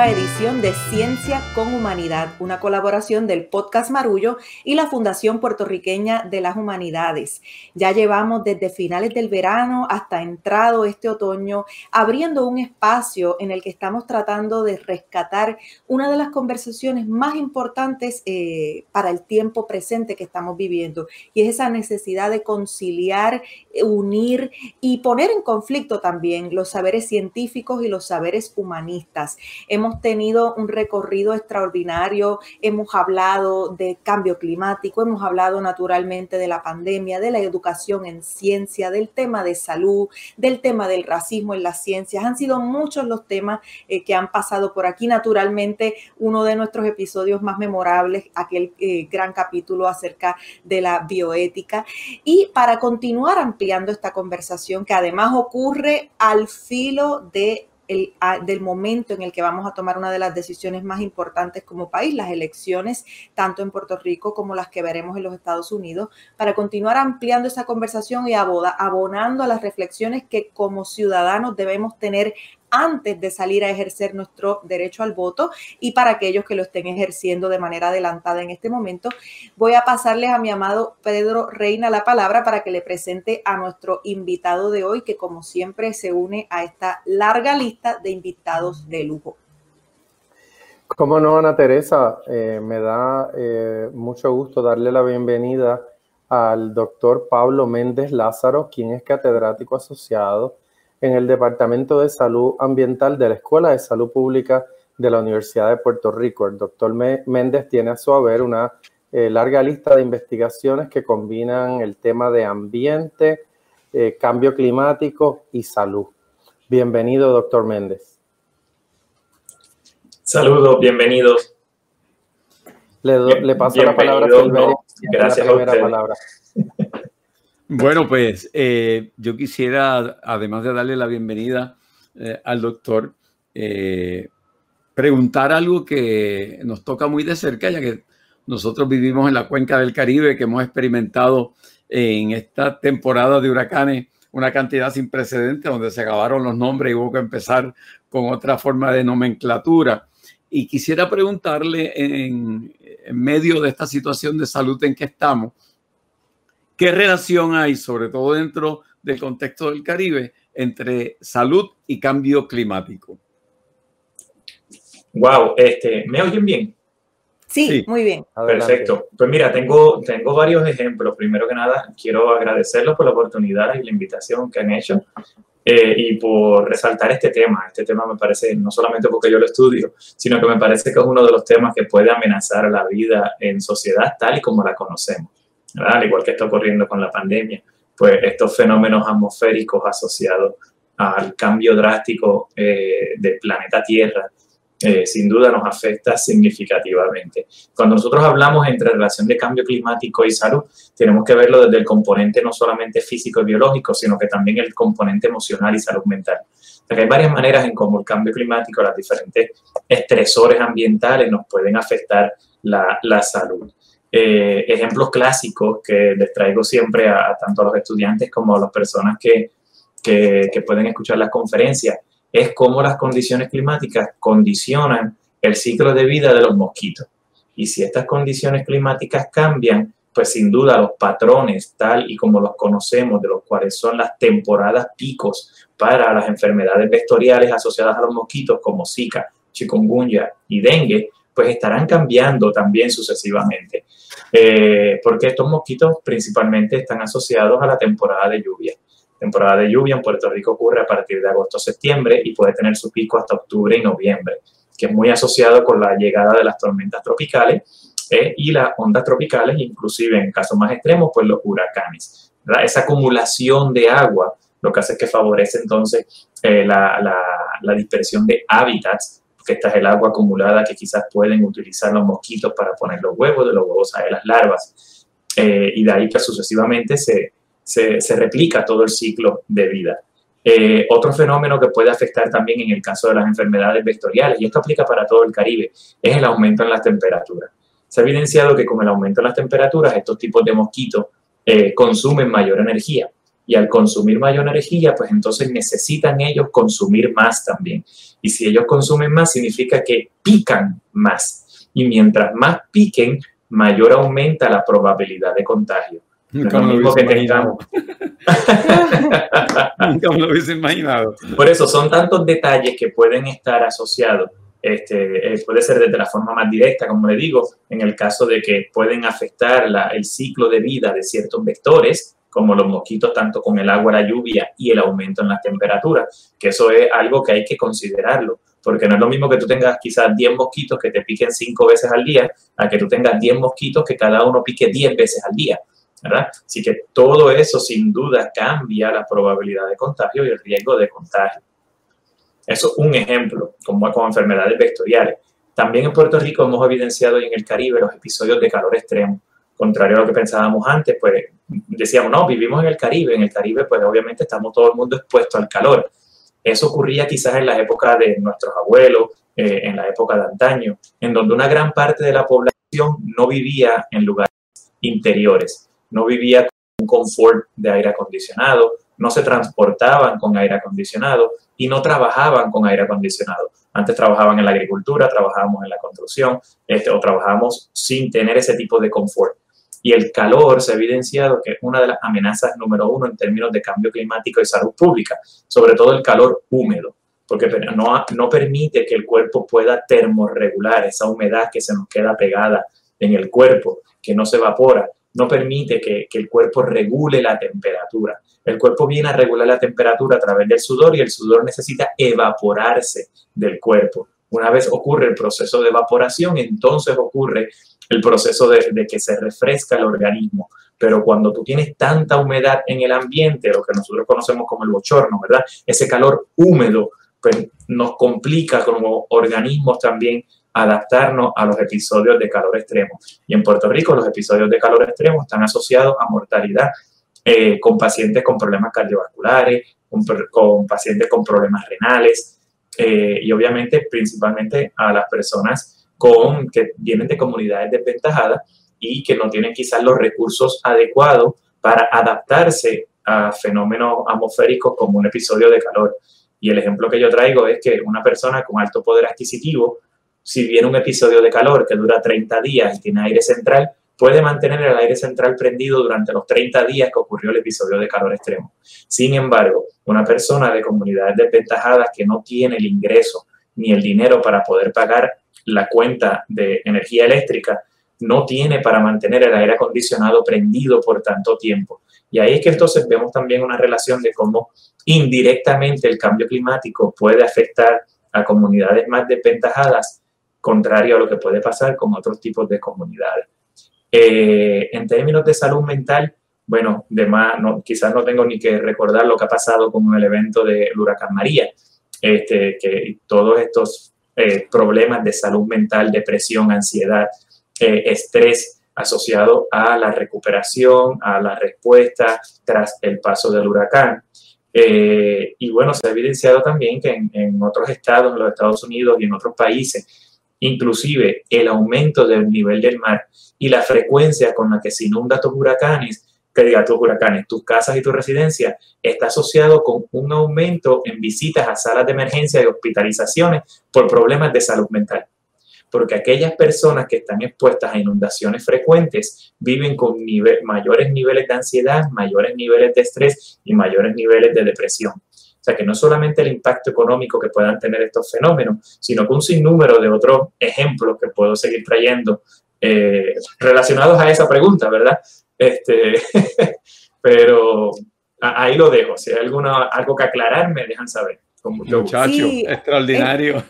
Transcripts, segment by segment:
nueva edición de Ciencia con Humanidad, una colaboración del podcast Marullo y la Fundación Puertorriqueña de las Humanidades. Ya llevamos desde finales del verano hasta entrado este otoño abriendo un espacio en el que estamos tratando de rescatar una de las conversaciones más importantes eh, para el tiempo presente que estamos viviendo y es esa necesidad de conciliar, unir y poner en conflicto también los saberes científicos y los saberes humanistas. Hemos tenido un recorrido extraordinario, hemos hablado de cambio climático, hemos hablado naturalmente de la pandemia, de la educación en ciencia, del tema de salud, del tema del racismo en las ciencias. Han sido muchos los temas eh, que han pasado por aquí. Naturalmente, uno de nuestros episodios más memorables, aquel eh, gran capítulo acerca de la bioética. Y para continuar ampliando esta conversación, que además ocurre al filo de del momento en el que vamos a tomar una de las decisiones más importantes como país, las elecciones, tanto en Puerto Rico como las que veremos en los Estados Unidos, para continuar ampliando esa conversación y abonando a las reflexiones que como ciudadanos debemos tener antes de salir a ejercer nuestro derecho al voto y para aquellos que lo estén ejerciendo de manera adelantada en este momento, voy a pasarles a mi amado Pedro Reina la palabra para que le presente a nuestro invitado de hoy, que como siempre se une a esta larga lista de invitados de lujo. Cómo no, Ana Teresa, eh, me da eh, mucho gusto darle la bienvenida al doctor Pablo Méndez Lázaro, quien es catedrático asociado en el Departamento de Salud Ambiental de la Escuela de Salud Pública de la Universidad de Puerto Rico. El doctor Méndez tiene a su haber una eh, larga lista de investigaciones que combinan el tema de ambiente, eh, cambio climático y salud. Bienvenido, doctor Méndez. Saludos, bienvenidos. Le, paso la palabra a Silveria. gracias a usted. Palabra. Bueno, pues eh, yo quisiera, además de darle la bienvenida eh, al doctor, eh, preguntar algo que nos toca muy de cerca, ya que nosotros vivimos en la cuenca del Caribe, que hemos experimentado en esta temporada de huracanes una cantidad sin precedentes, donde se acabaron los nombres y hubo que empezar con otra forma de nomenclatura. Y quisiera preguntarle en, en medio de esta situación de salud en que estamos, ¿Qué relación hay, sobre todo dentro del contexto del Caribe, entre salud y cambio climático? Wow, este, ¿me oyen bien? Sí, muy bien. Perfecto. Pues mira, tengo, tengo varios ejemplos. Primero que nada, quiero agradecerlos por la oportunidad y la invitación que han hecho eh, y por resaltar este tema. Este tema me parece, no solamente porque yo lo estudio, sino que me parece que es uno de los temas que puede amenazar la vida en sociedad tal y como la conocemos al igual que está ocurriendo con la pandemia, pues estos fenómenos atmosféricos asociados al cambio drástico eh, del planeta Tierra, eh, sin duda nos afecta significativamente. Cuando nosotros hablamos entre relación de cambio climático y salud, tenemos que verlo desde el componente no solamente físico y biológico, sino que también el componente emocional y salud mental. hay varias maneras en cómo el cambio climático, los diferentes estresores ambientales nos pueden afectar la, la salud. Eh, ejemplos clásicos que les traigo siempre a, tanto a los estudiantes como a las personas que, que, pueden escuchar las conferencias, es cómo las condiciones climáticas condicionan el ciclo de vida de los mosquitos. Y si estas condiciones climáticas cambian, pues sin duda los patrones tal y como los conocemos, de los cuales son las temporadas picos para las enfermedades vectoriales asociadas a los mosquitos como Zika, chikungunya y dengue, pues estarán cambiando también sucesivamente. Eh, porque estos mosquitos principalmente están asociados a la temporada de lluvia. Temporada de lluvia en Puerto Rico ocurre a partir de agosto a septiembre y puede tener su pico hasta octubre y noviembre, que es muy asociado con la llegada de las tormentas tropicales eh, y las ondas tropicales, inclusive en casos más extremos, pues los huracanes. Esa acumulación de agua lo que hace es que favorece entonces eh, la dispersión de hábitats esta es el agua acumulada que quizás pueden utilizar los mosquitos para poner los huevos, de los huevos a las larvas, eh, y de ahí que sucesivamente se, se, replica todo el ciclo de vida. Eh, otro fenómeno que puede afectar también en el caso de las enfermedades vectoriales, y esto aplica para todo el Caribe, es el aumento en las temperaturas. Se ha evidenciado que con el aumento en las temperaturas estos tipos de mosquitos eh, consumen mayor energía Y al consumir mayor energía, pues entonces necesitan ellos consumir más también. Y si ellos consumen más, significa que pican más. Y mientras más piquen, mayor aumenta la probabilidad de contagio. Nunca me lo hubiese imaginado. Nunca me lo hubiese imaginado. Por eso son tantos detalles que pueden estar asociados. Este, eh, puede ser desde la forma más directa, como le digo, en el caso de que pueden afectar el ciclo de vida de ciertos vectores, como los mosquitos, tanto con el agua, la lluvia y el aumento en las temperaturas, que eso es algo que hay que considerarlo, porque no es lo mismo que tú tengas quizás 10 mosquitos que te piquen 5 veces al día, a que tú tengas 10 mosquitos que cada uno pique 10 veces al día. ¿verdad? Así que todo eso sin duda cambia la probabilidad de contagio y el riesgo de contagio. Eso es un ejemplo, como con enfermedades vectoriales. También en Puerto Rico hemos evidenciado y en el Caribe los episodios de calor extremo. Contrario a lo que pensábamos antes, pues decíamos, no, vivimos en el Caribe. En el Caribe, pues obviamente estamos todo el mundo expuesto al calor. Eso ocurría quizás en la época de nuestros abuelos, eh, en la época de antaño, en donde una gran parte de la población no vivía en lugares interiores no vivía con un confort de aire acondicionado, no se transportaban con aire acondicionado y no trabajaban con aire acondicionado. Antes trabajaban en la agricultura, trabajábamos en la construcción este, o trabajábamos sin tener ese tipo de confort. Y el calor se ha evidenciado que es una de las amenazas número uno en términos de cambio climático y salud pública, sobre todo el calor húmedo, porque no, no permite que el cuerpo pueda termorregular esa humedad que se nos queda pegada en el cuerpo, que no se evapora no permite que, el cuerpo regule la temperatura. El cuerpo viene a regular la temperatura a través del sudor y el sudor necesita evaporarse del cuerpo. Una vez ocurre el proceso de evaporación, entonces ocurre el proceso de, que se refresca el organismo. Pero cuando tú tienes tanta humedad en el ambiente, lo que nosotros conocemos como el bochorno, ¿verdad? Ese calor húmedo, pues nos complica como organismos también adaptarnos a los episodios de calor extremo. Y en Puerto Rico los episodios de calor extremo están asociados a mortalidad eh, con pacientes con problemas cardiovasculares, con, pacientes con problemas renales eh, y obviamente principalmente a las personas con, que vienen de comunidades desventajadas y que no tienen quizás los recursos adecuados para adaptarse a fenómenos atmosféricos como un episodio de calor. Y el ejemplo que yo traigo es que una persona con alto poder adquisitivo si viene un episodio de calor que dura 30 días y tiene aire central, puede mantener el aire central prendido durante los 30 días que ocurrió el episodio de calor extremo. Sin embargo, una persona de comunidades desventajadas que no tiene el ingreso ni el dinero para poder pagar la cuenta de energía eléctrica, no tiene para mantener el aire acondicionado prendido por tanto tiempo. Y ahí es que entonces vemos también una relación de cómo indirectamente el cambio climático puede afectar a comunidades más desventajadas contrario a lo que puede pasar con otros tipos de comunidades. Eh, en términos de salud mental, bueno, de no, quizás no tengo ni que recordar lo que ha pasado con el evento del huracán María, este, que todos estos eh, problemas de salud mental, depresión, ansiedad, eh, estrés asociado a la recuperación, a la respuesta tras el paso del huracán. y bueno, se ha evidenciado también que en, en otros estados, en los Estados Unidos y en otros países, inclusive el aumento del nivel del mar y la frecuencia con la que se inunda tus huracanes, que diga tus huracanes, tus casas y tu residencia, está asociado con un aumento en visitas a salas de emergencia y hospitalizaciones por problemas de salud mental. Porque aquellas personas que están expuestas a inundaciones frecuentes viven con mayores niveles de ansiedad, mayores niveles de estrés y mayores niveles de depresión. O sea, que no solamente el impacto económico que puedan tener estos fenómenos, sino que un sinnúmero de otros ejemplos que puedo seguir trayendo eh, relacionados a esa pregunta, ¿verdad? Este, pero ahí lo dejo. Si hay alguna, algo que aclarar, me dejan saber. Muchacho, extraordinario.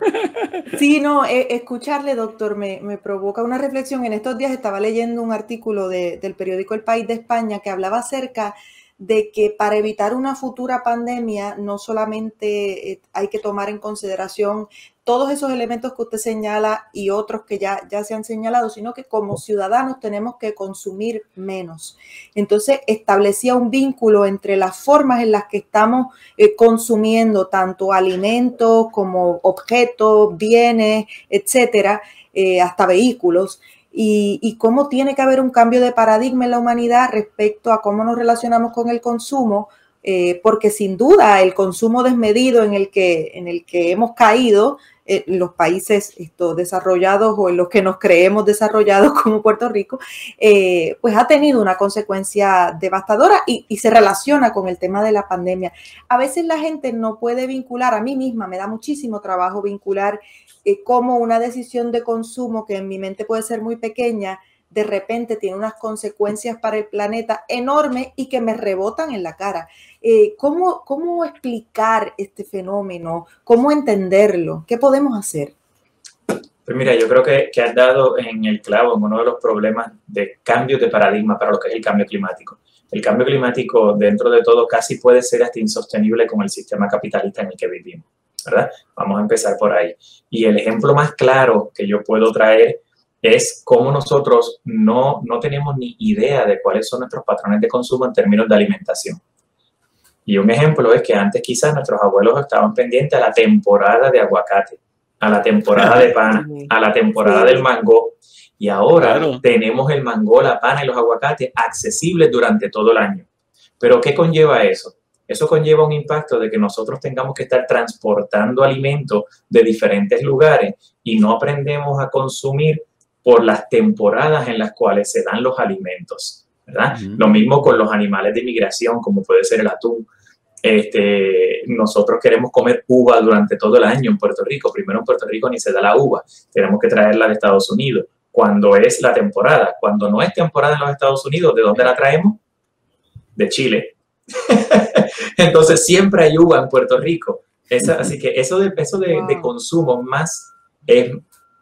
sí, no, e, escucharle, doctor, me, me, provoca una reflexión. En estos días estaba leyendo un artículo del periódico El País de España que hablaba acerca de que para evitar una futura pandemia no solamente eh, hay que tomar en consideración todos esos elementos que usted señala y otros que ya, ya se han señalado, sino que como ciudadanos tenemos que consumir menos. Entonces establecía un vínculo entre las formas en las que estamos eh, consumiendo tanto alimentos como objetos, bienes, etcétera, eh, hasta vehículos y, cómo tiene que haber un cambio de paradigma en la humanidad respecto a cómo nos relacionamos con el consumo eh, porque sin duda el consumo desmedido en el que, en el que hemos caído eh, los países estos desarrollados o en los que nos creemos desarrollados como Puerto Rico, eh, pues ha tenido una consecuencia devastadora y, se relaciona con el tema de la pandemia. A veces la gente no puede vincular, a mí misma me da muchísimo trabajo vincular eh, cómo una decisión de consumo que en mi mente puede ser muy pequeña, de repente tiene unas consecuencias para el planeta enormes y que me rebotan en la cara. Eh, ¿cómo, ¿Cómo explicar este fenómeno? ¿Cómo entenderlo? ¿Qué podemos hacer? Pues mira, yo creo que, has dado en el clavo en uno de los problemas de cambio de paradigma para lo que es el cambio climático. El cambio climático, dentro de todo, casi puede ser hasta insostenible con el sistema capitalista en el que vivimos, ¿verdad? Vamos a empezar por ahí. Y el ejemplo más claro que yo puedo traer es cómo nosotros no, no tenemos ni idea de cuáles son nuestros patrones de consumo en términos de alimentación. Y un ejemplo es que antes quizás nuestros abuelos estaban pendientes a la temporada de aguacate, a la temporada de pana, a la temporada del mango. Y ahora tenemos el mango, la pana y los aguacates accesibles durante todo el año. Pero ¿qué conlleva eso? Eso conlleva un impacto de que nosotros tengamos que estar transportando alimentos de diferentes lugares y no aprendemos a consumir por las temporadas en las cuales se dan los alimentos. ¿verdad? Lo mismo con los animales de migración, como puede ser el atún. Este, nosotros queremos comer uva durante todo el año en Puerto Rico. Primero en Puerto Rico ni se da la uva, tenemos que traerla de Estados Unidos. Cuando es la temporada, cuando no es temporada en los Estados Unidos, ¿de dónde la traemos? De Chile. Entonces siempre hay uva en Puerto Rico. así que eso de, eso de, de consumo más es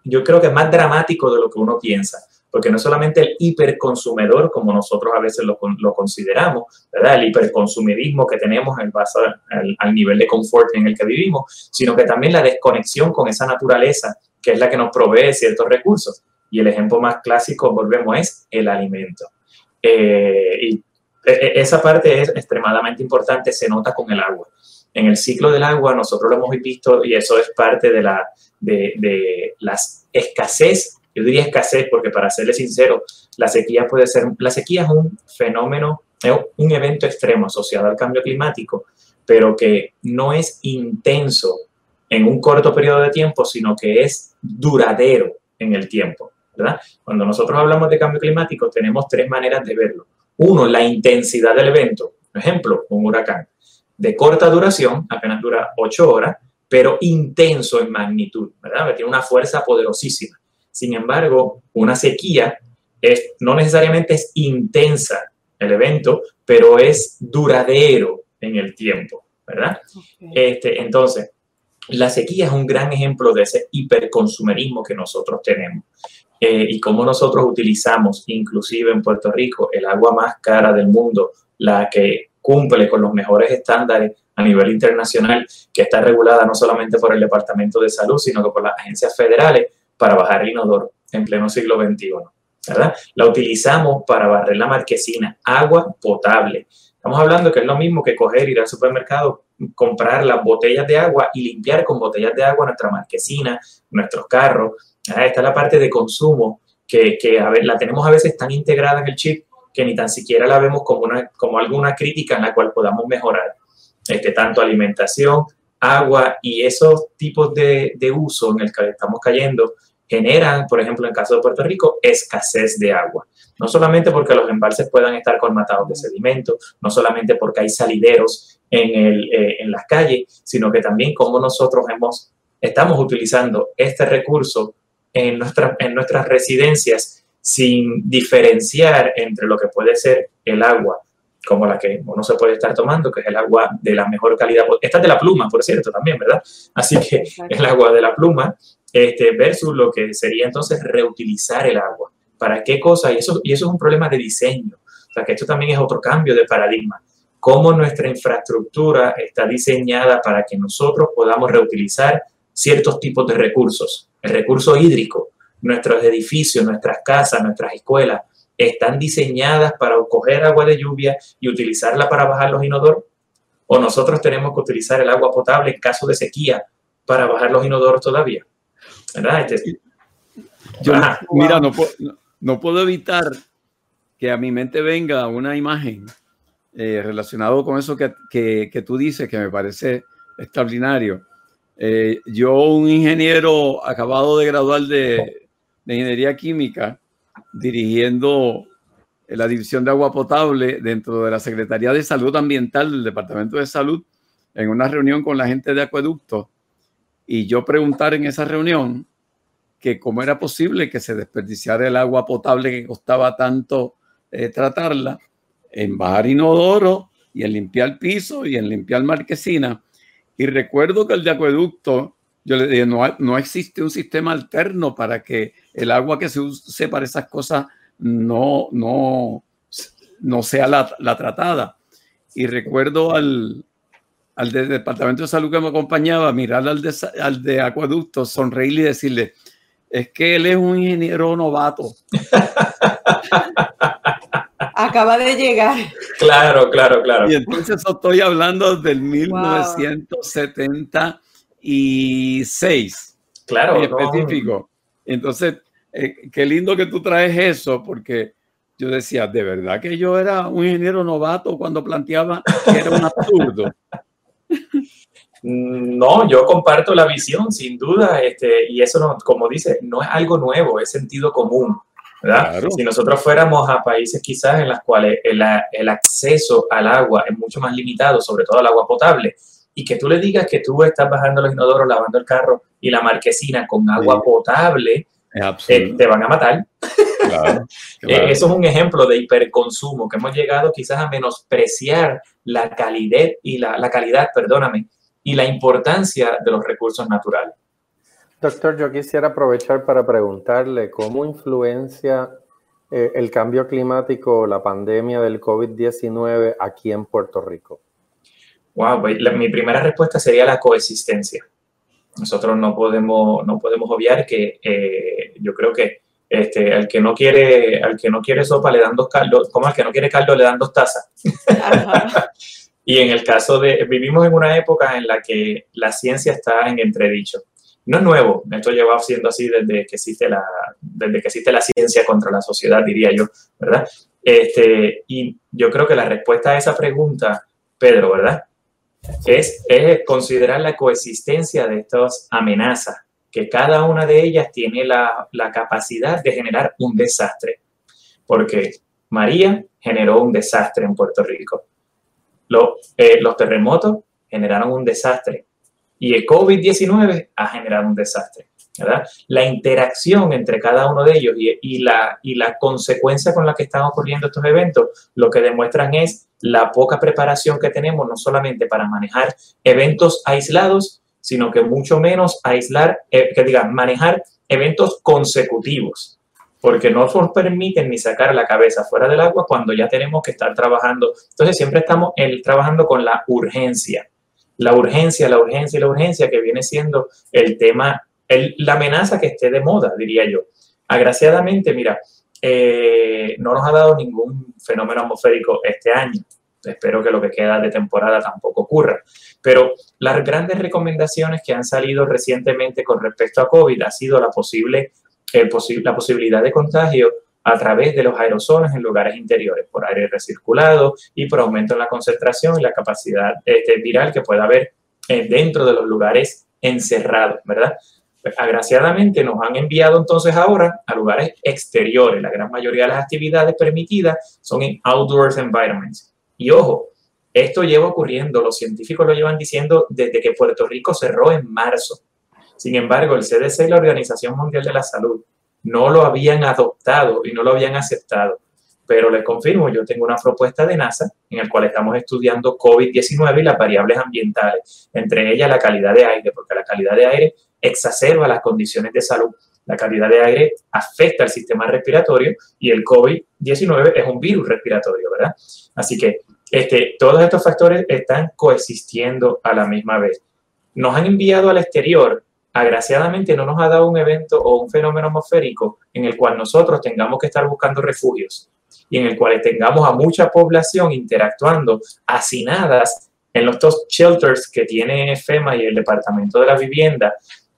yo creo que es más dramático de lo que uno piensa, porque no es solamente el hiperconsumidor, como nosotros a veces lo, lo consideramos, ¿verdad? el hiperconsumirismo que tenemos en base al, al, nivel de confort en el que vivimos, sino que también la desconexión con esa naturaleza que es la que nos provee ciertos recursos. Y el ejemplo más clásico, volvemos, es el alimento. Eh, y esa parte es extremadamente importante, se nota con el agua. En el ciclo del agua nosotros lo hemos visto y eso es parte de la, de, las escasez, yo diría escasez porque para serle sincero, la sequía puede ser, la sequía es un fenómeno, un evento extremo asociado al cambio climático, pero que no es intenso en un corto periodo de tiempo, sino que es duradero en el tiempo. Cuando nosotros hablamos de cambio climático, tenemos tres maneras de verlo. Uno, la intensidad del evento. Por ejemplo, un huracán de corta duración, apenas dura ocho horas, pero intenso en magnitud, ¿verdad? Tiene una fuerza poderosísima. Sin embargo, una sequía es, no necesariamente es intensa el evento, pero es duradero en el tiempo, ¿verdad? Este, entonces, la sequía es un gran ejemplo de ese hiperconsumerismo que nosotros tenemos. Eh, y cómo nosotros utilizamos, inclusive en Puerto Rico, el agua más cara del mundo, la que cumple con los mejores estándares a nivel internacional, que está regulada no solamente por el Departamento de Salud, sino que por las agencias federales para bajar el inodoro en pleno siglo XXI. ¿verdad? La utilizamos para barrer la marquesina, agua potable. Estamos hablando que es lo mismo que coger, ir al supermercado, comprar las botellas de agua y limpiar con botellas de agua nuestra marquesina, nuestros carros. Esta es la parte de consumo que, que a ver, la tenemos a veces tan integrada en el chip que ni tan siquiera la vemos como, una, como alguna crítica en la cual podamos mejorar. Este, tanto alimentación, agua y esos tipos de, de uso en el que estamos cayendo generan, por ejemplo, en el caso de Puerto Rico, escasez de agua. No solamente porque los embalses puedan estar colmatados de sedimentos, no solamente porque hay salideros en, el, eh, en las calles, sino que también como nosotros hemos, estamos utilizando este recurso en, nuestra, en nuestras residencias sin diferenciar entre lo que puede ser el agua como la que uno se puede estar tomando, que es el agua de la mejor calidad. Esta es de la pluma, por cierto, también, ¿verdad? Así que el agua de la pluma este, versus lo que sería entonces reutilizar el agua. ¿Para qué cosa? Y eso, y eso es un problema de diseño. O sea, que esto también es otro cambio de paradigma. Cómo nuestra infraestructura está diseñada para que nosotros podamos reutilizar ciertos tipos de recursos. El recurso hídrico, nuestros edificios, nuestras casas, nuestras escuelas, están diseñadas para coger agua de lluvia y utilizarla para bajar los inodoros? ¿O nosotros tenemos que utilizar el agua potable en caso de sequía para bajar los inodoros todavía? ¿Verdad? Este, Yo, mira, no puedo, no, puedo evitar que a mi mente venga una imagen eh, relacionado con eso que, que, tú dices, que me parece extraordinario. Eh, yo, un ingeniero acabado de graduar de, ingeniería química, dirigiendo la división de agua potable dentro de la Secretaría de Salud Ambiental del Departamento de Salud, en una reunión con la gente de acueducto, y yo preguntar en esa reunión que cómo era posible que se desperdiciara el agua potable que costaba tanto eh, tratarla en bajar inodoro y en limpiar piso y en limpiar marquesina. Y recuerdo que el de acueducto, yo le dije, no, no existe un sistema alterno para que el agua que se use para esas cosas no, no, no sea la, la tratada. Y recuerdo al, al departamento de salud que me acompañaba, mirar al de, al de acueducto, sonreírle y decirle, es que él es un ingeniero novato. Acaba de llegar. Claro, claro, claro. Y entonces estoy hablando del 1976. Claro. En específico. Entonces, eh, qué lindo que tú traes eso, porque yo decía, de verdad que yo era un ingeniero novato cuando planteaba que era un absurdo. No, yo comparto la visión, sin duda, este, y eso, no, como dice, no es algo nuevo, es sentido común. ¿Verdad? Si nosotros fuéramos a países quizás en los cuales el, el, acceso al agua es mucho más limitado, sobre todo al agua potable, y que tú le digas que tú estás bajando los inodoros, lavando el carro y la marquesina con agua potable, eh, te van a matar. Eh, eso es un ejemplo de hiperconsumo, que hemos llegado quizás a menospreciar la calidad y la, la calidad, perdóname, y la importancia de los recursos naturales. Doctor, yo quisiera aprovechar para preguntarle cómo influencia eh, el cambio climático, la pandemia del COVID-19 aquí en Puerto Rico. Wow, pues, mi primera respuesta sería la coexistencia. Nosotros no podemos, no podemos obviar que eh, yo creo que este, al que no quiere, al que no quiere sopa le dan dos caldos, como al que no quiere caldo le dan dos tazas. Y en el caso de, vivimos en una época en la que la ciencia está en entredicho. No es nuevo, esto lleva siendo así desde que existe la, desde que existe la ciencia contra la sociedad, diría yo, ¿verdad? Este, y yo creo que la respuesta a esa pregunta, Pedro, ¿verdad? Es, es considerar la coexistencia de estas amenazas, que cada una de ellas tiene la, la capacidad de generar un desastre. Porque María generó un desastre en Puerto Rico. Eh, los terremotos generaron un desastre y el COVID-19 ha generado un desastre. ¿verdad? La interacción entre cada uno de ellos y, la, y la consecuencia con la que están ocurriendo estos eventos, lo que demuestran es la poca preparación que tenemos, no solamente para manejar eventos aislados, sino que mucho menos aislar, eh, que digan, manejar eventos consecutivos porque no nos permiten ni sacar la cabeza fuera del agua cuando ya tenemos que estar trabajando. Entonces siempre estamos el, trabajando con la urgencia. La urgencia, la urgencia y la urgencia que viene siendo el tema, la amenaza que esté de moda, diría yo. Agraciadamente, mira, eh, no nos ha dado ningún fenómeno atmosférico este año. Espero que lo que queda de temporada tampoco ocurra. Pero las grandes recomendaciones que han salido recientemente con respecto a COVID ha sido la posible la posibilidad de contagio a través de los aerosoles en lugares interiores, por aire recirculado y por aumento en la concentración y la capacidad este, viral que pueda haber eh, dentro de los lugares encerrados, ¿verdad? Pues, agraciadamente nos han enviado entonces ahora a lugares exteriores. La gran mayoría de las actividades permitidas son en outdoors environments. Y ojo, esto lleva ocurriendo, los científicos lo llevan diciendo desde que Puerto Rico cerró en marzo. Sin embargo, el CDC y la Organización Mundial de la Salud no lo habían adoptado y no lo habían aceptado. Pero les confirmo, yo tengo una propuesta de NASA en la cual estamos estudiando COVID-19 y las variables ambientales, entre ellas la calidad de aire, porque la calidad de aire exacerba las condiciones de salud. La calidad de aire afecta al sistema respiratorio y el COVID-19 es un virus respiratorio, ¿verdad? Así que este, todos estos factores están coexistiendo a la misma vez. Nos han enviado al exterior agraciadamente no nos ha dado un evento o un fenómeno atmosférico en el cual nosotros tengamos que estar buscando refugios y en el cual tengamos a mucha población interactuando, hacinadas en los dos shelters que tiene FEMA y el Departamento de la Vivienda,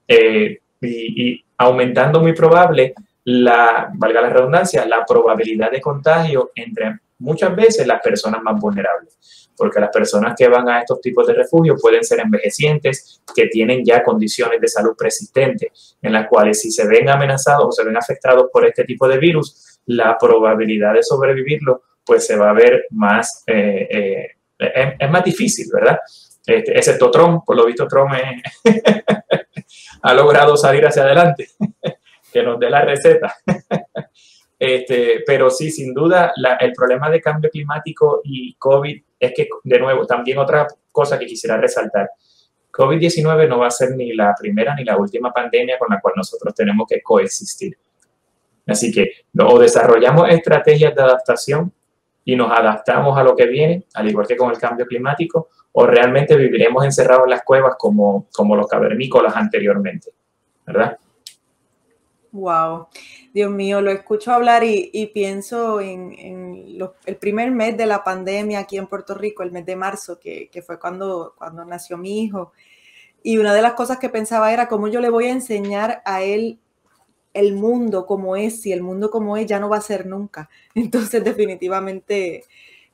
eh, y, aumentando muy probable la, valga la redundancia, la probabilidad de contagio entre muchas veces las personas más vulnerables, porque las personas que van a estos tipos de refugios pueden ser envejecientes, que tienen ya condiciones de salud persistentes, en las cuales si se ven amenazados o se ven afectados por este tipo de virus, la probabilidad de sobrevivirlo pues se va a ver más, eh, eh, es, más difícil, ¿verdad? Este, excepto Trump, por lo visto Trump ha logrado salir hacia adelante, que nos dé la receta. Este, pero sí, sin duda, el problema de cambio climático y COVID es que, de nuevo, también otra cosa que quisiera resaltar. COVID-19 no va a ser ni la primera ni la última pandemia con la cual nosotros tenemos que coexistir. Así que o desarrollamos estrategias de adaptación y nos adaptamos a lo que viene, al igual que con el cambio climático, o realmente viviremos encerrados en las cuevas como, como los cavernícolas anteriormente, ¿verdad? Wow, Dios mío, lo escucho hablar y, pienso en, el primer mes de la pandemia aquí en Puerto Rico, el mes de marzo, que, que, fue cuando, cuando nació mi hijo. Y una de las cosas que pensaba era cómo yo le voy a enseñar a él el mundo como es, si el mundo como es ya no va a ser nunca. Entonces definitivamente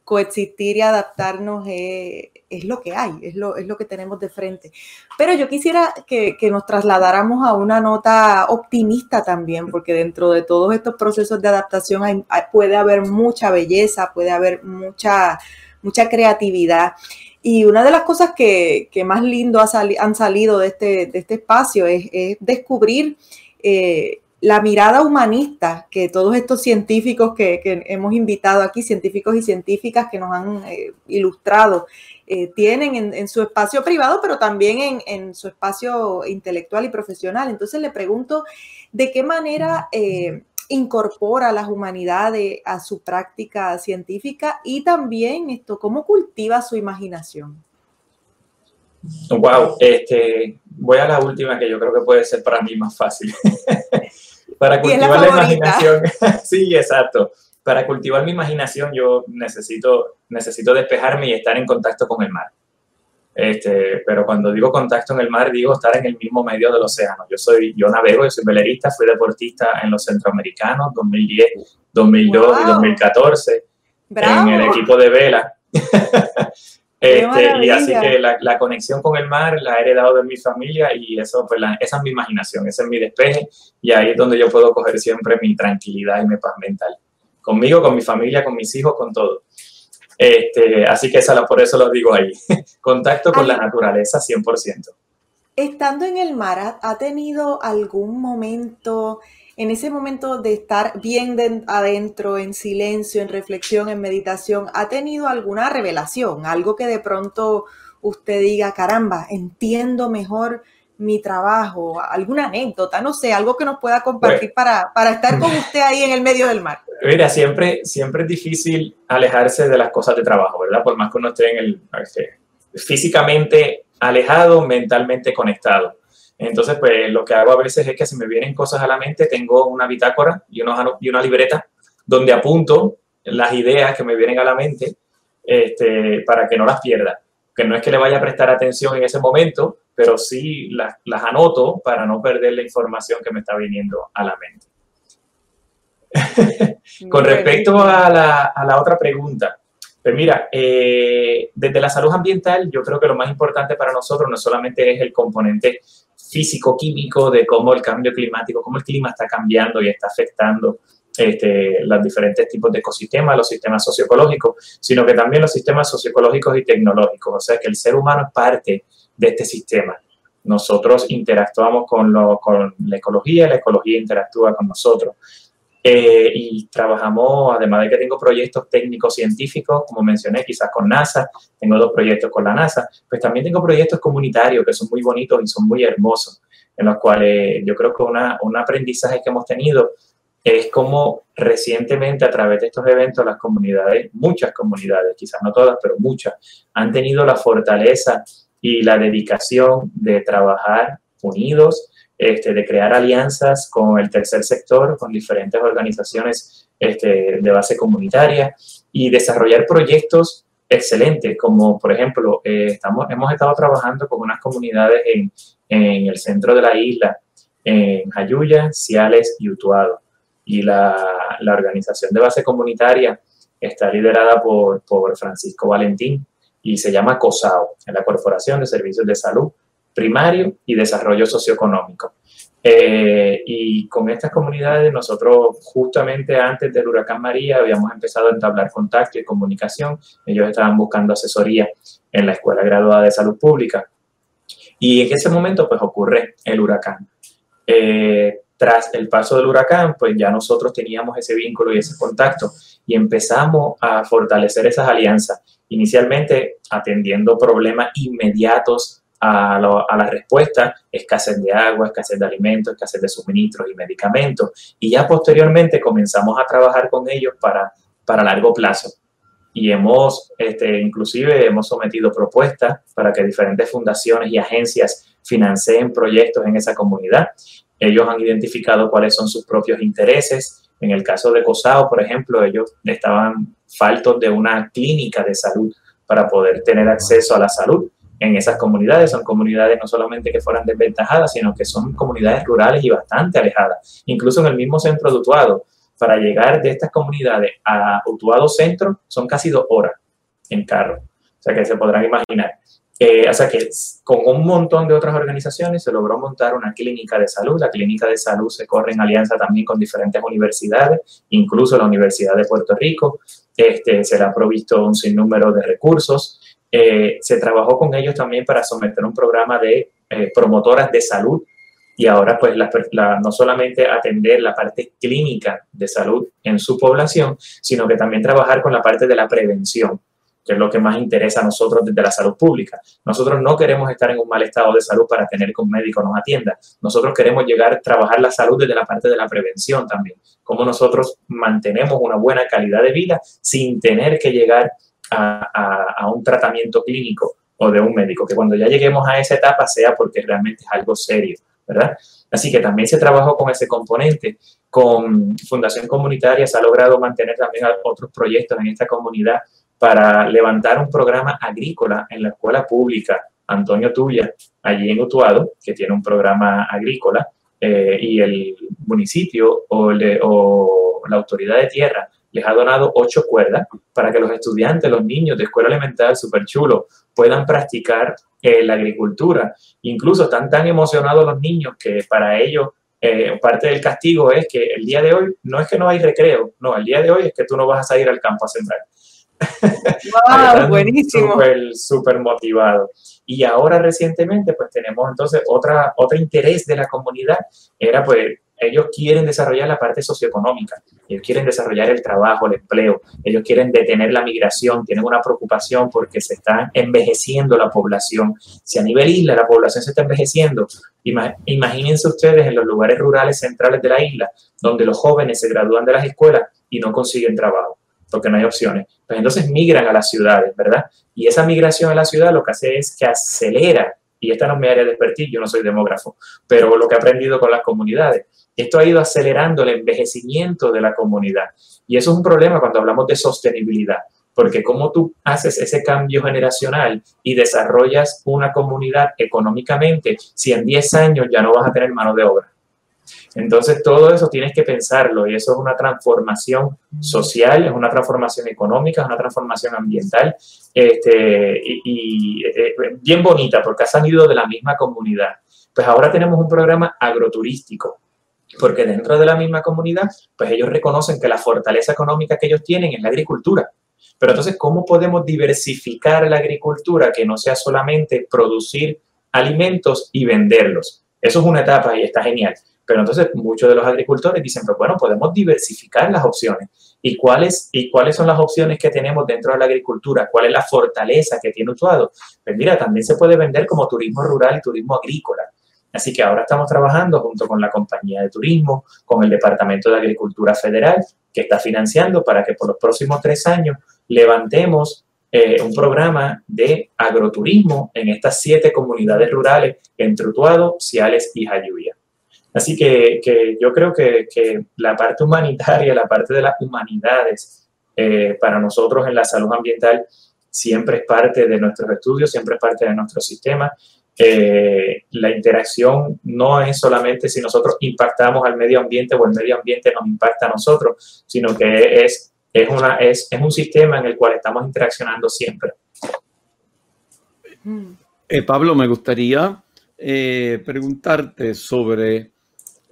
coexistir y adaptarnos es, lo que hay, es lo, es lo, que tenemos de frente. Pero yo quisiera que, nos trasladáramos a una nota optimista también, porque dentro de todos estos procesos de adaptación puede haber mucha belleza, puede haber mucha, mucha creatividad. Y una de las cosas que, más lindo han salido de este, de este espacio es, descubrir eh, la mirada humanista que todos estos científicos que, hemos invitado aquí, científicos y científicas que nos han eh, ilustrado, eh, tienen en, su espacio privado, pero también en, su espacio intelectual y profesional. Entonces le pregunto, ¿de qué manera eh, incorpora las humanidades a su práctica científica y también esto, cómo cultiva su imaginación? Wow, este, voy a la última que yo creo que puede ser para mí más fácil. para cultivar la, imaginación. sí, exacto. Para cultivar mi imaginación yo necesito, necesito despejarme y estar en contacto con el mar. Este, pero cuando digo contacto en el mar, digo estar en el mismo medio del océano. Yo soy, yo navego, yo soy velerista, fui deportista en los centroamericanos 2010, 2002 y 2014 en el equipo de vela. Este, y así que la, conexión con el mar la he heredado de mi familia y eso, pues esa es mi imaginación, ese es mi despeje y ahí es donde yo puedo coger siempre mi tranquilidad y mi paz mental. Conmigo, con mi familia, con mis hijos, con todo. Este, así que esa, por eso lo digo ahí. Contacto con la naturaleza 100%. Estando en el mar, ¿ha tenido algún momento en ese momento de estar bien adentro, en silencio, en reflexión, en meditación, ¿ha tenido alguna revelación? Algo que de pronto usted diga, caramba, entiendo mejor mi trabajo, alguna anécdota, no sé, algo que nos pueda compartir para, para, estar con usted ahí en el medio del mar. Mira, siempre, siempre es difícil alejarse de las cosas de trabajo, ¿verdad? Por más que uno esté en el, este, físicamente alejado, mentalmente conectado. Entonces, pues lo que hago a veces es que si me vienen cosas a la mente, tengo una bitácora y, y una libreta donde apunto las ideas que me vienen a la mente este, para que no las pierda. Que no es que le vaya a prestar atención en ese momento, pero sí las, las anoto para no perder la información que me está viniendo a la mente. Con respecto a la, a la otra pregunta, pues mira, eh, desde la salud ambiental, yo creo que lo más importante para nosotros no solamente es el componente físico-químico de cómo el cambio climático, cómo el clima está cambiando y está afectando este, los diferentes tipos de ecosistemas, los sistemas socioecológicos, sino que también los sistemas socioecológicos y tecnológicos. O sea que el ser humano es parte de este sistema. Nosotros interactuamos con, con la ecología, la ecología interactúa con nosotros. Eh, y trabajamos, además de que tengo proyectos técnicos científicos, como mencioné, quizás con NASA, tengo dos proyectos con la NASA, pues también tengo proyectos comunitarios que son muy bonitos y son muy hermosos, en los cuales yo creo que una, un aprendizaje que hemos tenido es como recientemente a través de estos eventos las comunidades, muchas comunidades, quizás no todas, pero muchas, han tenido la fortaleza y la dedicación de trabajar unidos, este, de crear alianzas con el tercer sector, con diferentes organizaciones este, de base comunitaria y desarrollar proyectos excelentes, como por ejemplo, eh, estamos, hemos estado trabajando con unas comunidades en, en, el centro de la isla, en Jayuya, Ciales y Utuado. Y la, la organización de base comunitaria está liderada por, por Francisco Valentín y se llama COSAO, en la Corporación de Servicios de Salud Primario y Desarrollo Socioeconómico. Eh, y con estas comunidades nosotros justamente antes del huracán María habíamos empezado a entablar contacto y comunicación. Ellos estaban buscando asesoría en la Escuela Graduada de Salud Pública. Y en ese momento pues ocurre el huracán. Eh, tras el paso del huracán, pues ya nosotros teníamos ese vínculo y ese contacto y empezamos a fortalecer esas alianzas, inicialmente atendiendo problemas inmediatos a, la respuesta, escasez de agua, escasez de alimentos, escasez de suministros y medicamentos, y ya posteriormente comenzamos a trabajar con ellos para, para largo plazo. Y hemos, este, inclusive, hemos sometido propuestas para que diferentes fundaciones y agencias financien proyectos en esa comunidad. Ellos han identificado cuáles son sus propios intereses. En el caso de COSAO, por ejemplo, ellos estaban faltos de una clínica de salud para poder tener acceso a la salud en esas comunidades. Son comunidades no solamente que fueran desventajadas, sino que son comunidades rurales y bastante alejadas. Incluso en el mismo centro de Utuado, para llegar de estas comunidades a Utuado Centro son casi dos horas en carro. O sea que se podrán imaginar. Eh, o sea que con un montón de otras organizaciones se logró montar una clínica de salud. La clínica de salud se corre en alianza también con diferentes universidades, incluso la Universidad de Puerto Rico. Este, se le ha provisto un sinnúmero de recursos. Eh, se trabajó con ellos también para someter un programa de eh, promotoras de salud y ahora pues no solamente atender la parte clínica de salud en su población, sino que también trabajar con la parte de la prevención que es lo que más interesa a nosotros desde la salud pública. Nosotros no queremos estar en un mal estado de salud para tener que un médico nos atienda. Nosotros queremos llegar a trabajar la salud desde la parte de la prevención también. Cómo nosotros mantenemos una buena calidad de vida sin tener que llegar a, a un tratamiento clínico o de un médico. Que cuando ya lleguemos a esa etapa sea porque realmente es algo serio, ¿verdad? Así que también se trabajó con ese componente. Con Fundación Comunitaria se ha logrado mantener también otros proyectos en esta comunidad para levantar un programa agrícola en la escuela pública Antonio Tuya, allí en Utuado, que tiene un programa agrícola, eh, y el municipio o, la autoridad de tierra les ha donado ocho cuerdas para que los estudiantes, los niños de escuela elemental súper chulo, puedan practicar eh, la agricultura. Incluso están tan emocionados los niños que para ellos eh, parte del castigo es que el día de hoy no es que no hay recreo, no, el día de hoy es que tú no vas a salir al campo a sembrar. ¡Wow! buenísimo. Súper, súper motivado. Y ahora recientemente, pues tenemos entonces otra, otro interés de la comunidad, era pues ellos quieren desarrollar la parte socioeconómica, ellos quieren desarrollar el trabajo, el empleo, ellos quieren detener la migración, tienen una preocupación porque se está envejeciendo la población. Si a nivel isla la población se está envejeciendo, imagínense ustedes en los lugares rurales centrales de la isla, donde los jóvenes se gradúan de las escuelas y no consiguen trabajo porque no hay opciones. Pues entonces migran a las ciudades, ¿verdad? Y esa migración a la ciudad lo que hace es que acelera, y esta no es mi área de expertise, yo no soy demógrafo, pero lo que he aprendido con las comunidades, esto ha ido acelerando el envejecimiento de la comunidad. Y eso es un problema cuando hablamos de sostenibilidad, porque cómo tú haces ese cambio generacional y desarrollas una comunidad económicamente si en 10 años ya no vas a tener mano de obra. Entonces, todo eso tienes que pensarlo y eso es una transformación social, es una transformación económica, es una transformación ambiental este, y, eh, bien bonita porque ha salido de la misma comunidad. Pues ahora tenemos un programa agroturístico, porque dentro de la misma comunidad, pues ellos reconocen que la fortaleza económica que ellos tienen es la agricultura. Pero entonces, ¿cómo podemos diversificar la agricultura que no sea solamente producir alimentos y venderlos? Eso es una etapa y está genial. Pero entonces muchos de los agricultores dicen, pero bueno, podemos diversificar las opciones. ¿Y cuáles, ¿Y cuáles son las opciones que tenemos dentro de la agricultura? ¿Cuál es la fortaleza que tiene Utuado? Pues mira, también se puede vender como turismo rural y turismo agrícola. Así que ahora estamos trabajando junto con la compañía de turismo, con el Departamento de Agricultura Federal, que está financiando para que por los próximos tres años levantemos eh, un programa de agroturismo en estas siete comunidades rurales entre Utuado, Ciales y Jayuya. Así que, yo creo que, la parte humanitaria, la parte de las humanidades, eh, para nosotros en la salud ambiental, siempre es parte de nuestros estudios, siempre es parte de nuestro sistema. Eh, la interacción no es solamente si nosotros impactamos al medio ambiente o el medio ambiente nos impacta a nosotros, sino que es es, una, es, es un sistema en el cual estamos interaccionando siempre. Eh, Pablo, me gustaría eh, preguntarte sobre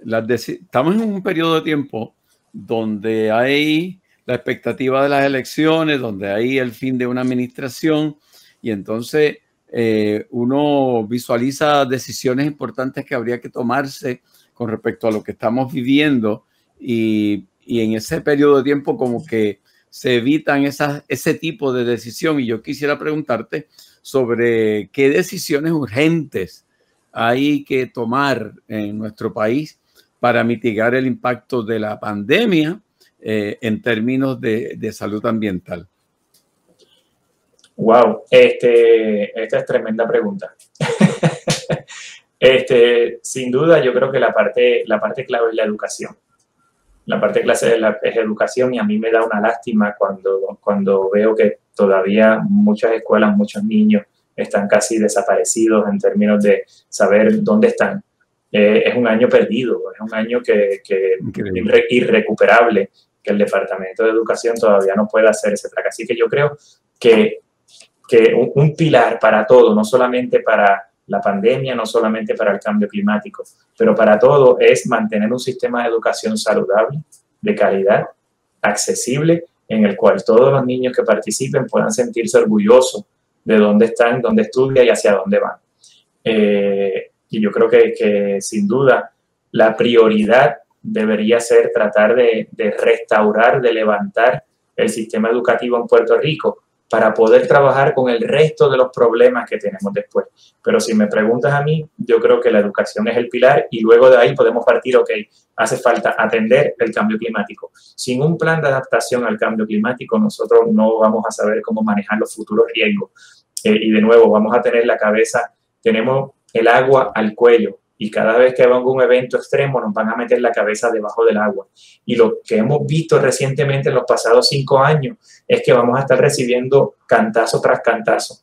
las estamos en un periodo de tiempo donde hay la expectativa de las elecciones, donde hay el fin de una administración y entonces eh, uno visualiza decisiones importantes que habría que tomarse con respecto a lo que estamos viviendo y, en ese periodo de tiempo como que se evitan ese tipo de decisión. Y yo quisiera preguntarte sobre qué decisiones urgentes hay que tomar en nuestro país para mitigar el impacto de la pandemia eh, en términos de, de, salud ambiental. Wow, este, esta es tremenda pregunta. este, sin duda, yo creo que la parte, la parte clave es la educación la parte clase de la, es educación y a mí me da una lástima cuando, cuando veo que todavía muchas escuelas, muchos niños están casi desaparecidos en términos de saber dónde están. Eh, es un año perdido, es un año que, que irrecuperable, que el Departamento de Educación todavía no puede hacer ese track. Así que yo creo que, que un pilar para todo, no solamente para la pandemia, no solamente para el cambio climático, pero para todo es mantener un sistema de educación saludable, de calidad, accesible, en el cual todos los niños que participen puedan sentirse orgullosos de dónde están, dónde estudian y hacia dónde van. Eh, y yo creo que, sin duda la prioridad debería ser tratar de, de restaurar, de levantar el sistema educativo en Puerto Rico, para poder trabajar con el resto de los problemas que tenemos después. Pero si me preguntas a mí, yo creo que la educación es el pilar y luego de ahí podemos partir, ok, hace falta atender el cambio climático. Sin un plan de adaptación al cambio climático, nosotros no vamos a saber cómo manejar los futuros riesgos. Eh, y de nuevo, vamos a tener la cabeza, tenemos el agua al cuello, y cada vez que venga un evento extremo nos van a meter la cabeza debajo del agua. Y lo que hemos visto recientemente en los pasados cinco años es que vamos a estar recibiendo cantazo tras cantazo.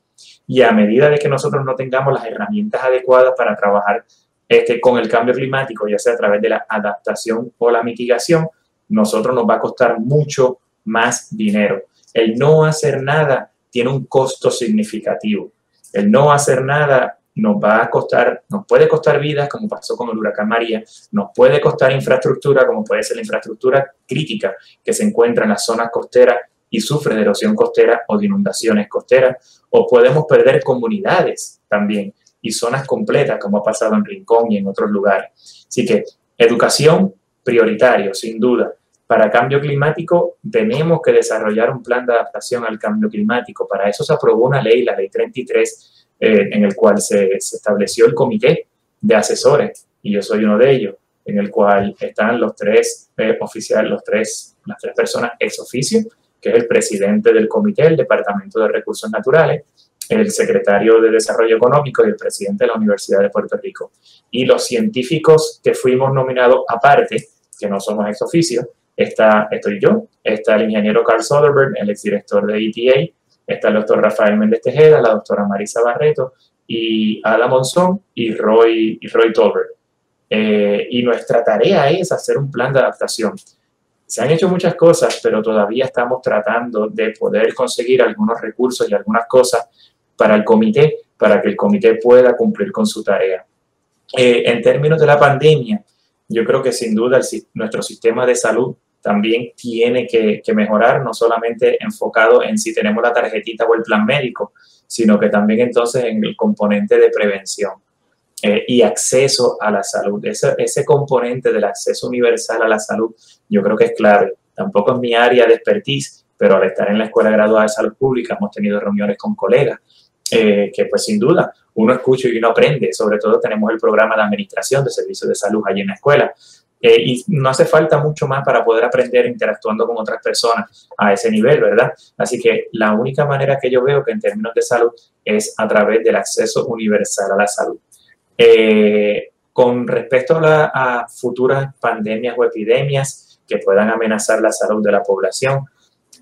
Y a medida de que nosotros no tengamos las herramientas adecuadas para trabajar este, con el cambio climático, ya sea a través de la adaptación o la mitigación, nosotros nos va a costar mucho más dinero. El no hacer nada tiene un costo significativo. El no hacer nada nos va a costar, nos puede costar vidas, como pasó con el huracán María, nos puede costar infraestructura, como puede ser la infraestructura crítica que se encuentra en las zonas costeras y sufre de erosión costera o de inundaciones costeras, o podemos perder comunidades también y zonas completas, como ha pasado en Rincón y en otros lugares. Así que educación prioritario, sin duda. Para cambio climático tenemos que desarrollar un plan de adaptación al cambio climático. Para eso se aprobó una ley, la ley 33, eh, en el cual se, estableció el comité de asesores, y yo soy uno de ellos, en el cual están los tres eh, oficiales, los tres, las tres personas ex oficio, que es el presidente del comité, el Departamento de Recursos Naturales, el secretario de Desarrollo Económico y el presidente de la Universidad de Puerto Rico. Y los científicos que fuimos nominados aparte, que no somos ex oficio, está, estoy yo, está el ingeniero Carl Soderberg, el exdirector de EPA, Está el doctor Rafael Méndez Tejeda, la doctora Marisa Barreto y Ada Monzón y Roy, y Roy Tolbert. Eh, y nuestra tarea es hacer un plan de adaptación. Se han hecho muchas cosas, pero todavía estamos tratando de poder conseguir algunos recursos y algunas cosas para el comité, para que el comité pueda cumplir con su tarea. Eh, en términos de la pandemia, yo creo que sin duda nuestro sistema de salud también tiene que, mejorar, no solamente enfocado en si tenemos la tarjetita o el plan médico, sino que también entonces en el componente de prevención eh, y acceso a la salud. Ese, ese componente del acceso universal a la salud yo creo que es clave. Tampoco es mi área de expertise, pero al estar en la Escuela Graduada de Salud Pública hemos tenido reuniones con colegas eh, que pues sin duda uno escucha y uno aprende. Sobre todo tenemos el programa de administración de servicios de salud allí en la escuela, eh, y no hace falta mucho más para poder aprender interactuando con otras personas a ese nivel, ¿verdad? Así que la única manera que yo veo que en términos de salud es a través del acceso universal a la salud. Eh, con respecto a, a, futuras pandemias o epidemias que puedan amenazar la salud de la población,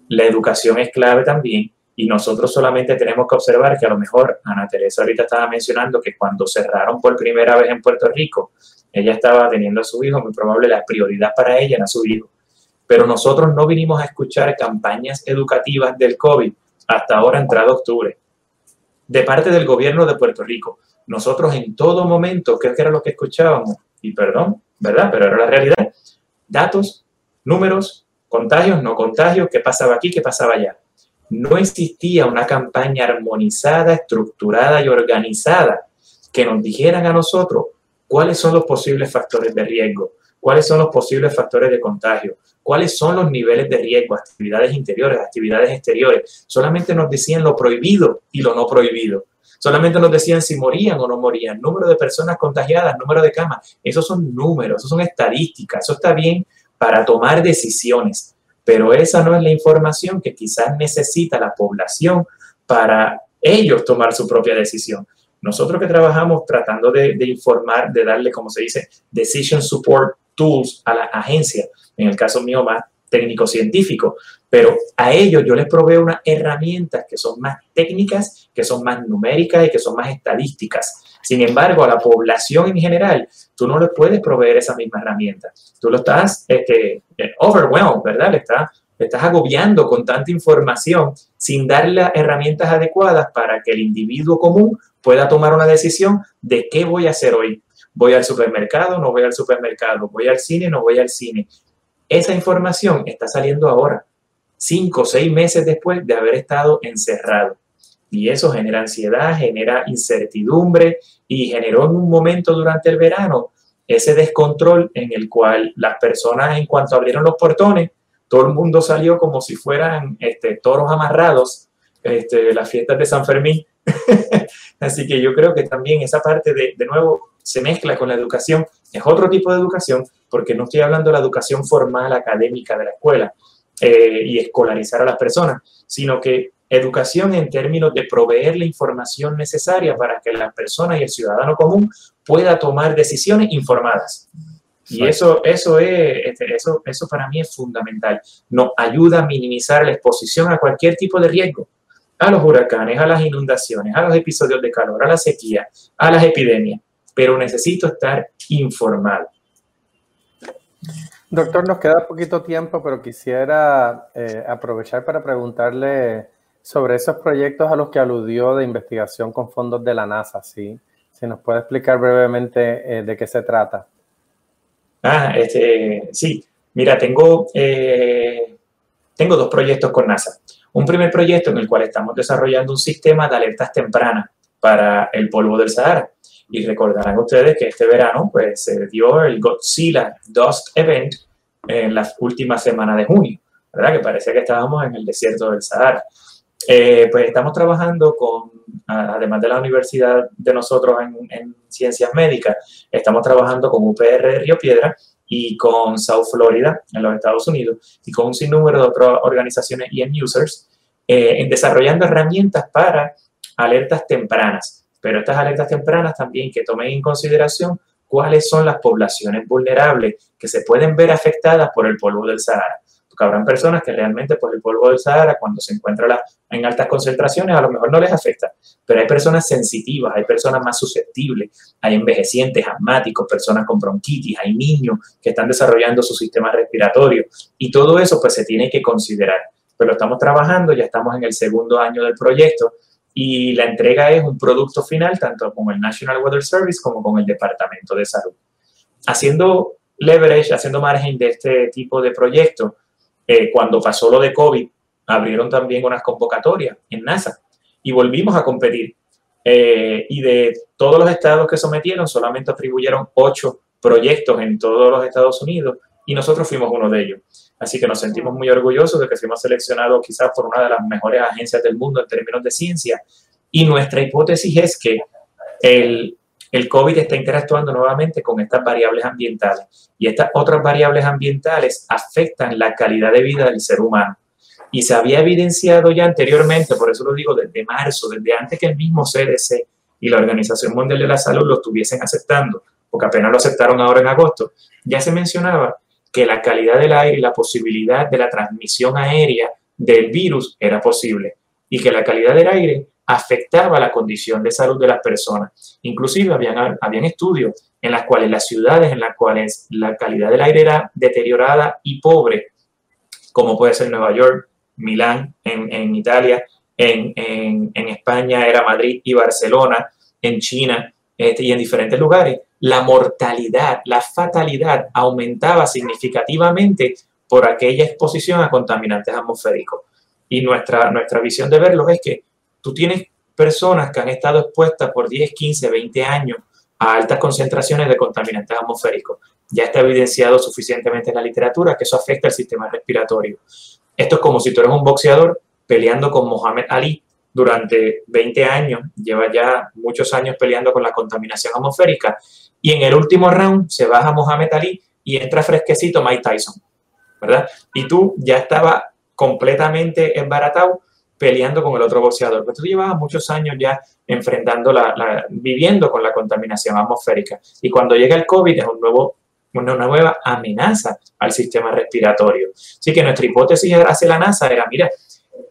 la educación es clave también y nosotros solamente tenemos que observar que a lo mejor Ana Teresa ahorita estaba mencionando que cuando cerraron por primera vez en Puerto Rico, ella estaba teniendo a su hijo, muy probable la prioridad para ella era su hijo. pero nosotros no vinimos a escuchar campañas educativas del COVID hasta ahora entrado octubre, de parte del gobierno de Puerto Rico. Nosotros en todo momento, ¿qué era lo que escuchábamos? Y perdón, ¿verdad? Pero era la realidad. Datos, números, contagios, no contagios, qué pasaba aquí, qué pasaba allá. No existía una campaña armonizada, estructurada y organizada que nos dijeran a nosotros cuáles son los posibles factores de riesgo, cuáles son los posibles factores de contagio, cuáles son los niveles de riesgo, actividades interiores, actividades exteriores. Solamente nos decían lo prohibido y lo no prohibido. Solamente nos decían si morían o no morían, número de personas contagiadas, número de camas. Esos son números, esos son estadísticas. Eso está bien para tomar decisiones, pero esa no es la información que quizás necesita la población para ellos tomar su propia decisión. Nosotros que trabajamos tratando de, informar, de darle, como se dice, decision support tools a la agencia, en el caso mío más técnico-científico, pero a ellos yo les proveo unas herramientas que son más técnicas, que son más numéricas y que son más estadísticas. Sin embargo, a la población en general, tú no le puedes proveer esa misma herramienta. Tú lo estás este, overwhelmed, ¿verdad? Le estás, estás agobiando con tanta información sin darle herramientas adecuadas para que el individuo común pueda tomar una decisión de qué voy a hacer hoy. ¿Voy al supermercado? ¿No voy al supermercado? ¿Voy al cine? ¿No voy al cine? Esa información está saliendo ahora, cinco o seis meses después de haber estado encerrado. Y eso genera ansiedad, genera incertidumbre y generó en un momento durante el verano ese descontrol en el cual las personas en cuanto abrieron los portones, todo el mundo salió como si fueran este, toros amarrados, este, las fiestas de San Fermín. Así que yo creo que también esa parte de, de nuevo se mezcla con la educación, es otro tipo de educación, porque no estoy hablando de la educación formal académica de la escuela eh, y escolarizar a las personas, sino que educación en términos de proveer la información necesaria para que la persona y el ciudadano común pueda tomar decisiones informadas. Y eso, eso, es, este, eso, eso para mí es fundamental. Nos ayuda a minimizar la exposición a cualquier tipo de riesgo, a los huracanes, a las inundaciones, a los episodios de calor, a la sequía, a las epidemias, pero necesito estar informado. Doctor, nos queda poquito tiempo, pero quisiera eh, aprovechar para preguntarle sobre esos proyectos a los que aludió de investigación con fondos de la NASA, ¿sí? Si nos puede explicar brevemente eh, de qué se trata. Ah, este, sí. Mira, tengo, eh, tengo dos proyectos con NASA. Un primer proyecto en el cual estamos desarrollando un sistema de alertas tempranas para el polvo del Sahara. Y recordarán ustedes que este verano pues, se dio el Godzilla Dust Event en las últimas semanas de junio, ¿verdad? Que parecía que estábamos en el desierto del Sahara. Eh, pues estamos trabajando con, además de la universidad de nosotros en, ciencias médicas, estamos trabajando con UPR de Río Piedra y con South Florida en los Estados Unidos y con un sinnúmero de otras organizaciones y end users eh, en desarrollando herramientas para alertas tempranas. Pero estas alertas tempranas también que tomen en consideración cuáles son las poblaciones vulnerables que se pueden ver afectadas por el polvo del Sahara habrán personas que realmente por el polvo del Sahara, cuando se encuentra en altas concentraciones, a lo mejor no les afecta, pero hay personas sensitivas, hay personas más susceptibles, hay envejecientes, asmáticos, personas con bronquitis, hay niños que están desarrollando su sistema respiratorio y todo eso pues se tiene que considerar. Pero estamos trabajando, ya estamos en el segundo año del proyecto y la entrega es un producto final tanto con el National Weather Service como con el Departamento de Salud. Haciendo leverage, haciendo margen de este tipo de proyectos, eh, cuando pasó lo de COVID, abrieron también unas convocatorias en NASA y volvimos a competir. Eh, y de todos los estados que sometieron, solamente atribuyeron ocho proyectos en todos los Estados Unidos y nosotros fuimos uno de ellos. Así que nos sentimos muy orgullosos de que fuimos seleccionados quizás por una de las mejores agencias del mundo en términos de ciencia. Y nuestra hipótesis es que el el COVID está interactuando nuevamente con estas variables ambientales y estas otras variables ambientales afectan la calidad de vida del ser humano. Y se había evidenciado ya anteriormente, por eso lo digo desde marzo, desde antes que el mismo CDC y la Organización Mundial de la Salud lo estuviesen aceptando, porque apenas lo aceptaron ahora en agosto, ya se mencionaba que la calidad del aire y la posibilidad de la transmisión aérea del virus era posible y que la calidad del aire afectaba la condición de salud de las personas. Inclusive habían, habían estudios en las cuales las ciudades en las cuales la calidad del aire era deteriorada y pobre, como puede ser Nueva York, Milán en, Italia, en, España era Madrid y Barcelona, en China este, y en diferentes lugares, la mortalidad, la fatalidad aumentaba significativamente por aquella exposición a contaminantes atmosféricos. Y nuestra, nuestra visión de verlo es que tú tienes personas que han estado expuestas por 10, 15, 20 años a altas concentraciones de contaminantes atmosféricos. Ya está evidenciado suficientemente en la literatura que eso afecta al sistema respiratorio. Esto es como si tú eres un boxeador peleando con Mohamed Ali durante 20 años, lleva ya muchos años peleando con la contaminación atmosférica, y en el último round se baja Mohamed Ali y entra fresquecito Mike Tyson, ¿verdad? Y tú ya estabas completamente embaratado peleando con el otro boxeador. Pero tú llevabas muchos años ya enfrentando la, viviendo con la contaminación atmosférica. Y cuando llega el COVID es un nuevo, una nueva amenaza al sistema respiratorio. Así que nuestra hipótesis hacia la NASA era, mira,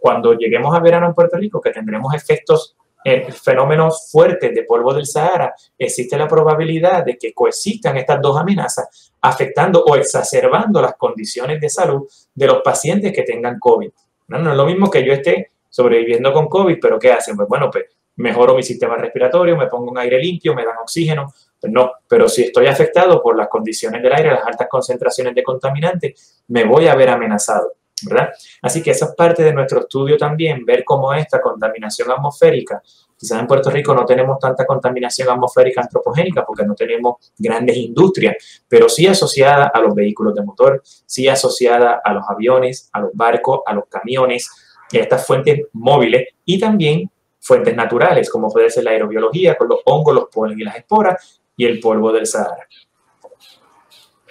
cuando lleguemos a verano en Puerto Rico, que tendremos efectos eh, fenómenos fuertes de polvo del Sahara, existe la probabilidad de que coexistan estas dos amenazas, afectando o exacerbando las condiciones de salud de los pacientes que tengan COVID. No es lo mismo que yo esté sobreviviendo con COVID, pero ¿qué hacen? Pues bueno, pues mejoro mi sistema respiratorio, me pongo un aire limpio, me dan oxígeno. Pues no, pero si estoy afectado por las condiciones del aire, las altas concentraciones de contaminantes, me voy a ver amenazado. ¿verdad? Así que esa es parte de nuestro estudio también, ver cómo esta contaminación atmosférica, quizás en Puerto Rico no tenemos tanta contaminación atmosférica antropogénica porque no tenemos grandes industrias, pero sí asociada a los vehículos de motor, sí asociada a los aviones, a los barcos, a los camiones, estas fuentes móviles y también fuentes naturales, como puede ser la aerobiología, con los hongos, los polen y las esporas y el polvo del Sahara.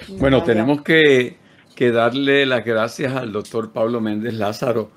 Bueno, tenemos que, que darle las gracias al doctor Pablo Méndez Lázaro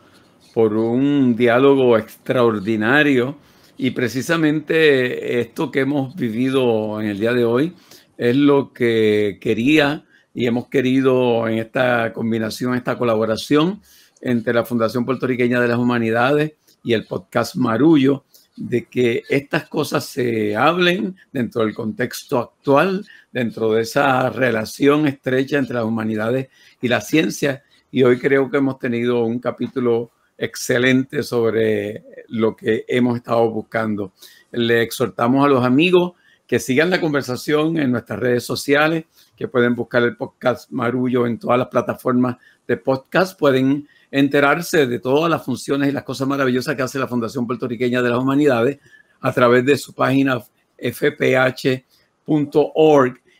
por un diálogo extraordinario y precisamente esto que hemos vivido en el día de hoy es lo que quería y hemos querido en esta combinación, esta colaboración entre la Fundación Puertorriqueña de las Humanidades y el podcast Marullo, de que estas cosas se hablen dentro del contexto actual, dentro de esa relación estrecha entre las humanidades y la ciencia. Y hoy creo que hemos tenido un capítulo excelente sobre lo que hemos estado buscando. Le exhortamos a los amigos que sigan la conversación en nuestras redes sociales, que pueden buscar el podcast Marullo en todas las plataformas de podcast, pueden enterarse de todas las funciones y las cosas maravillosas que hace la Fundación Puertorriqueña de las Humanidades a través de su página fph.org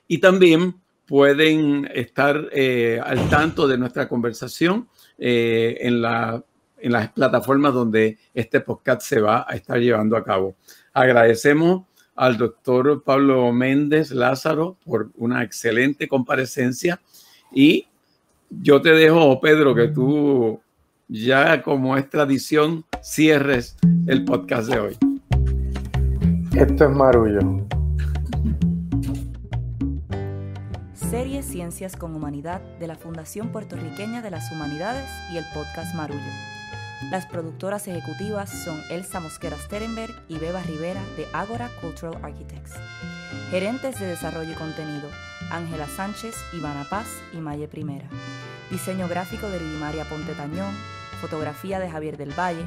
y también pueden estar eh, al tanto de nuestra conversación eh, en, la, en las plataformas donde este podcast se va a estar llevando a cabo. Agradecemos al doctor Pablo Méndez Lázaro por una excelente comparecencia y yo te dejo, Pedro, que tú ya como es tradición cierres el podcast de hoy. Esto es Marullo. Serie Ciencias con Humanidad de la Fundación Puertorriqueña de las Humanidades y el podcast Marullo. Las productoras ejecutivas son Elsa Mosquera Sterenberg y Beba Rivera de Agora Cultural Architects. Gerentes de Desarrollo y Contenido, Ángela Sánchez, Ivana Paz y Maye Primera. Diseño gráfico de Lidimaria Ponte Tañón, fotografía de Javier del Valle.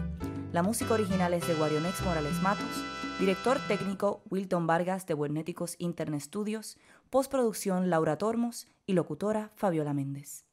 La música original es de Guarionex Morales Matos. Director técnico Wilton Vargas de Buenéticos Internet Studios. Postproducción Laura Tormos y locutora Fabiola Méndez.